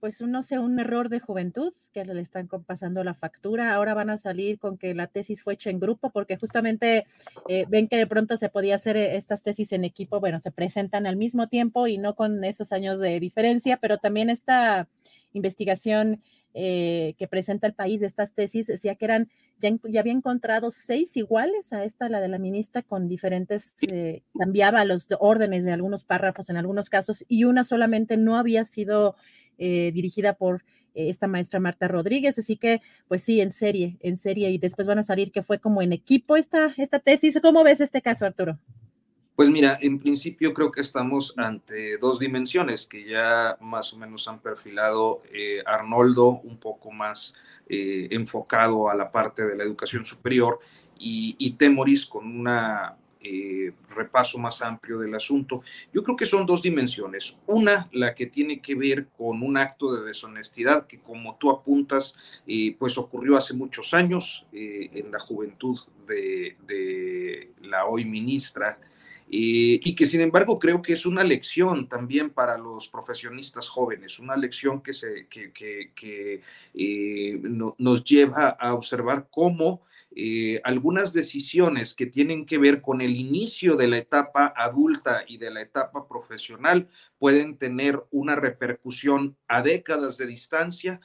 Pues no sé, un error de juventud que le están pasando la factura. Ahora van a salir con que la tesis fue hecha en grupo porque justamente eh, ven que de pronto se podía hacer eh, estas tesis en equipo. Bueno, se presentan al mismo tiempo y no con esos años de diferencia, pero también esta investigación eh, que presenta el país de estas tesis decía que eran, ya, ya, había encontrado seis iguales a esta, la de la ministra, con diferentes, cambiaba los órdenes de algunos párrafos en algunos casos y una solamente no había sido eh, dirigida por eh, esta maestra Marta Rodríguez, así que pues sí, en serie, en serie, y después van a salir que fue como en equipo esta, esta tesis. ¿Cómo ves este caso, Arturo? Pues mira, en principio creo que estamos ante dos dimensiones que ya más o menos han perfilado eh, Arnoldo, un poco más enfocado a la parte de la educación superior, y, y Temoris con una eh, repaso más amplio del asunto. Yo creo que son dos dimensiones. Una, la que tiene que ver con un acto de deshonestidad que, como tú apuntas, eh, pues ocurrió hace muchos años eh, en la juventud de, la hoy ministra y que sin embargo creo que es una lección también para los profesionistas jóvenes, una lección que, se, que, que, nos lleva a observar cómo eh, algunas decisiones que tienen que ver con el inicio de la etapa adulta y de la etapa profesional pueden tener una repercusión a décadas de distancia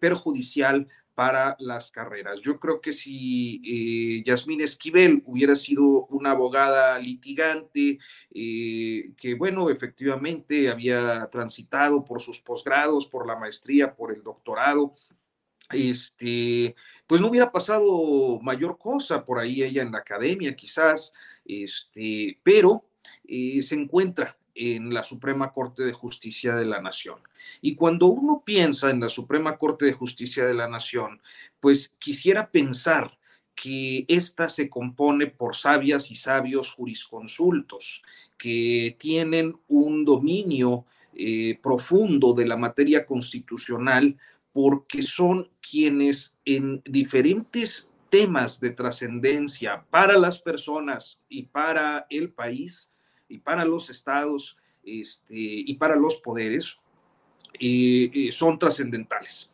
perjudicial para las carreras. Yo creo que si eh, Yasmín Esquivel hubiera sido una abogada litigante, eh, que bueno, efectivamente había transitado por sus posgrados, por la maestría, por el doctorado, este, pues no hubiera pasado mayor cosa por ahí ella en la academia, quizás, este, pero eh, se encuentra en la Suprema Corte de Justicia de la Nación. Y cuando uno piensa en la Suprema Corte de Justicia de la Nación, pues quisiera pensar que ésta se compone por sabias y sabios jurisconsultos que tienen un dominio eh, profundo de la materia constitucional porque son quienes en diferentes temas de trascendencia para las personas y para el país y para los estados este, y para los poderes eh, eh, son trascendentales.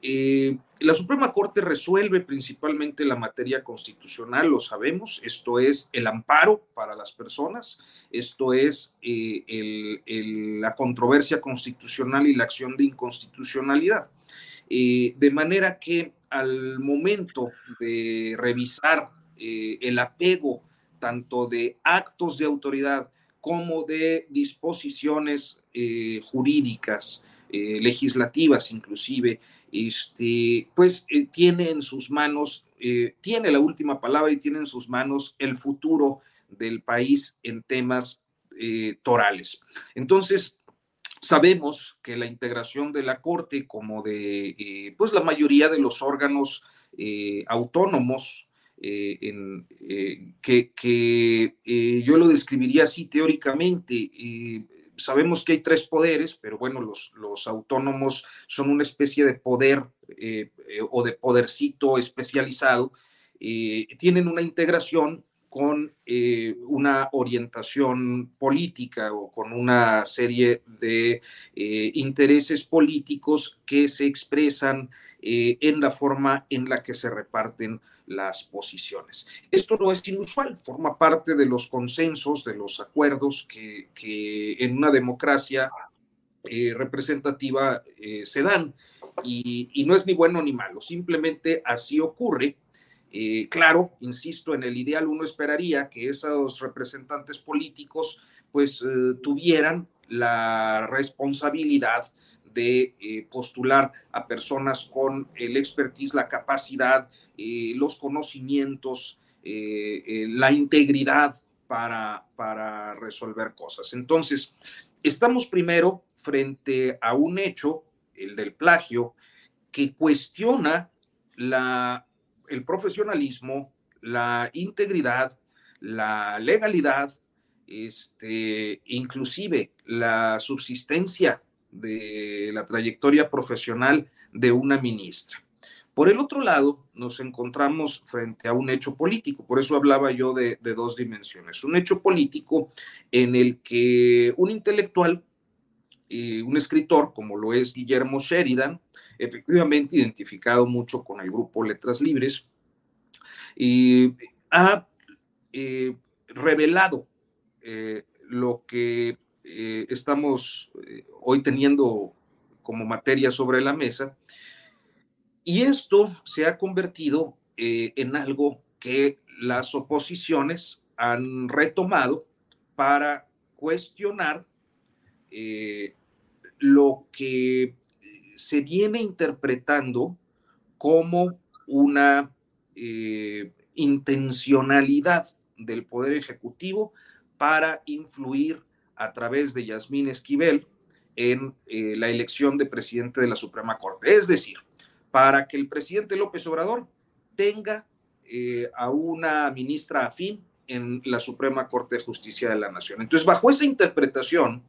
Eh, la Suprema Corte resuelve principalmente la materia constitucional, lo sabemos, esto es el amparo para las personas, esto es la controversia constitucional y la acción de inconstitucionalidad. De manera que al momento de revisar el apego tanto de actos de autoridad como de disposiciones eh, jurídicas, eh, legislativas inclusive, este, pues eh, tiene en sus manos, tiene la última palabra y tiene en sus manos el futuro del país en temas torales. Entonces, sabemos que la integración de la Corte como de, pues la mayoría de los órganos autónomos eh, en, eh, que, eh, yo lo describiría así teóricamente. sabemos que hay tres poderes, pero bueno, los autónomos son una especie de poder o de podercito especializado. tienen una integración con eh, una orientación política o con una serie de eh, intereses políticos que se expresan eh, en la forma en la que se reparten las posiciones. Esto no es inusual, forma parte de los consensos, de los acuerdos que, en una democracia representativa se dan. Y, y no es ni bueno ni malo, simplemente así ocurre eh, claro, insisto, en el ideal uno esperaría que esos representantes políticos pues eh, tuvieran la responsabilidad de eh, postular a personas con el expertise, la capacidad, los conocimientos, la integridad para, para resolver cosas. Entonces, estamos primero frente a un hecho, el del plagio, que cuestiona la el profesionalismo, la integridad, la legalidad, este, inclusive la subsistencia de la trayectoria profesional de una ministra. Por el otro lado, nos encontramos frente a un hecho político, por eso hablaba yo de, dos dimensiones. Un hecho político en el que un intelectual, y un escritor como lo es Guillermo Sheridan, efectivamente identificado mucho con el grupo Letras Libres, y ha eh, revelado eh, lo que eh, estamos hoy teniendo como materia sobre la mesa. Y esto se ha convertido en algo que las oposiciones han retomado para cuestionar lo que se viene interpretando como una eh, intencionalidad del Poder Ejecutivo para influir a través de Yasmín Esquivel en eh, la elección de presidente de la Suprema Corte. Es decir, para que el presidente López Obrador tenga eh, a una ministra afín en la Suprema Corte de Justicia de la Nación. Entonces, bajo esa interpretación,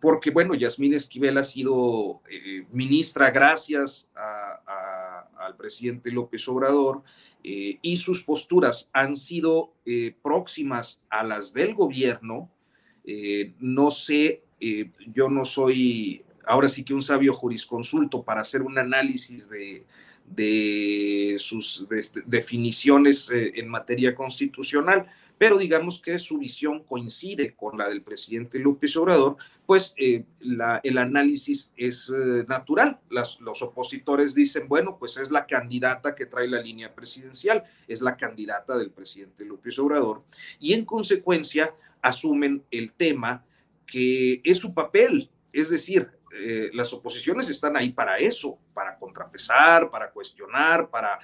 porque bueno, Yasmín Esquivel ha sido ministra gracias al presidente López Obrador eh, y sus posturas han sido eh, próximas a las del gobierno. Eh, no sé, yo no soy ahora sí que un sabio jurisconsulto para hacer un análisis de, de sus este, definiciones en materia constitucional, pero digamos que su visión coincide con la del presidente López Obrador, pues eh, el análisis es eh, natural. los opositores dicen, bueno, pues es la candidata que trae la línea presidencial, es la candidata del presidente López Obrador, y en consecuencia asumen el tema que es su papel, es decir, eh, las oposiciones están ahí para eso, para contrapesar, para cuestionar, para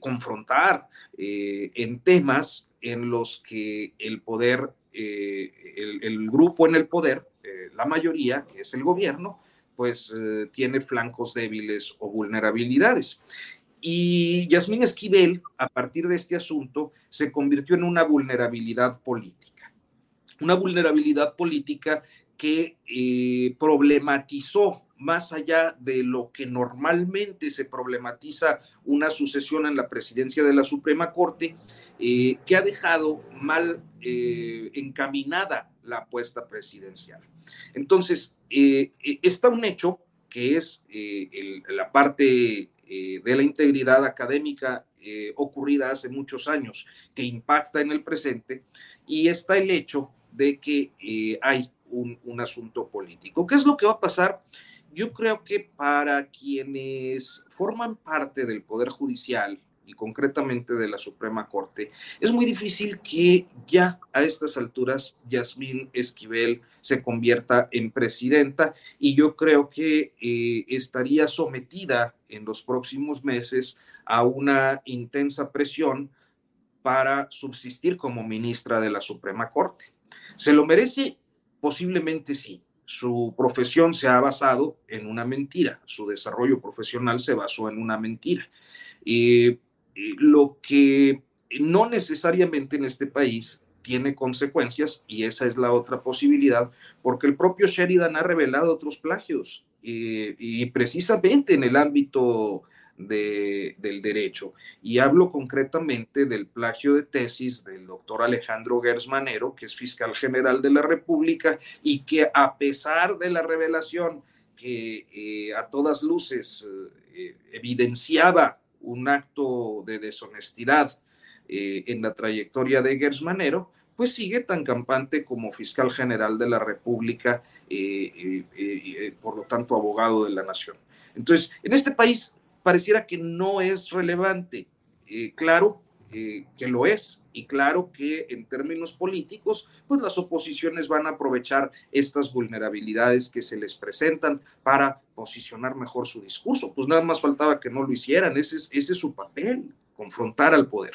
confrontar en temas en los que el poder, eh, el, grupo en el poder, eh, la mayoría, que es el gobierno, pues eh, tiene flancos débiles o vulnerabilidades. Y Yasmín Esquivel, a partir de este asunto, se convirtió en una vulnerabilidad política. Una vulnerabilidad política que problematizó más allá de lo que normalmente se problematiza una sucesión en la presidencia de la Suprema Corte, eh, que ha dejado mal eh, encaminada la apuesta presidencial. Entonces, eh, está un hecho que es la parte de la integridad académica ocurrida hace muchos años, que impacta en el presente, y está el hecho de que hay un, un asunto político. ¿Qué es lo que va a pasar? Yo creo que para quienes forman parte del Poder Judicial y concretamente de la Suprema Corte, es muy difícil que ya a estas alturas Yasmín Esquivel se convierta en presidenta y yo creo que eh, estaría sometida en los próximos meses a una intensa presión para subsistir como ministra de la Suprema Corte. ¿Se lo merece? Posiblemente sí su profesión se ha basado en una mentira, su desarrollo profesional se basó en una mentira. y lo que no necesariamente en este país tiene consecuencias, y esa es la otra posibilidad, porque el propio Sheridan ha revelado otros plagios, y precisamente en el ámbito del derecho. Y hablo concretamente del plagio de tesis del doctor Alejandro Gersmanero, que es fiscal general de la República y que a pesar de la revelación que eh, a todas luces eh, evidenciaba un acto de deshonestidad eh, en la trayectoria de Gersmanero, pues sigue tan campante como fiscal general de la República, por lo tanto abogado de la nación. Entonces, en este país pareciera que no es relevante. claro que lo es, y claro que en términos políticos, pues las oposiciones van a aprovechar estas vulnerabilidades que se les presentan para posicionar mejor su discurso. Pues nada más faltaba que no lo hicieran, ese es, ese es su papel, confrontar al poder.